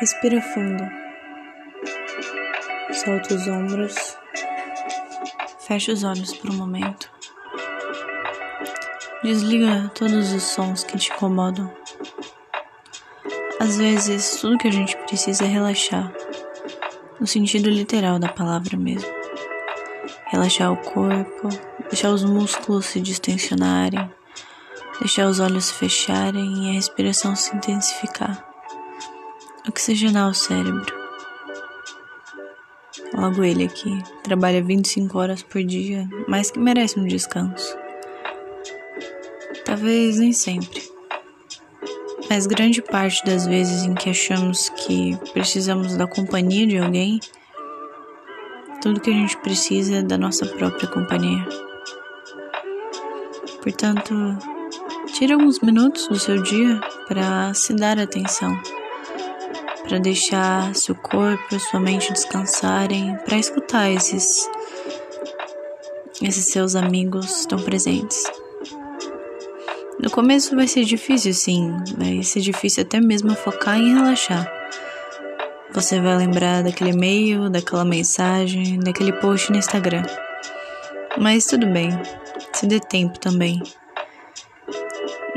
Respira fundo. Solta os ombros. Fecha os olhos por um momento. Desliga todos os sons que te incomodam. Às vezes, tudo que a gente precisa é relaxar, no sentido literal da palavra mesmo. Relaxar o corpo, deixar os músculos se distensionarem, deixar os olhos fecharem e a respiração se intensificar. Oxigenar o cérebro. Logo ele aqui, trabalha 25 horas por dia, mas que merece um descanso. Talvez nem sempre. Mas grande parte das vezes em que achamos que precisamos da companhia de alguém, tudo que a gente precisa é da nossa própria companhia. Portanto, tire alguns minutos do seu dia para se dar atenção, para deixar seu corpo e sua mente descansarem, para escutar esses esses seus amigos tão presentes. No começo vai ser difícil, sim, vai ser difícil até mesmo focar em relaxar. Você vai lembrar daquele e-mail, daquela mensagem, daquele post no Instagram. Mas tudo bem, se dê tempo também.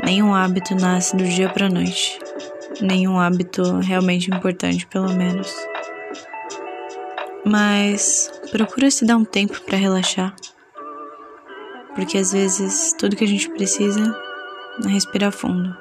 Nenhum hábito nasce do dia para noite. Nenhum hábito realmente importante, pelo menos. Mas procura se dar um tempo para relaxar. Porque às vezes tudo que a gente precisa Respira fundo.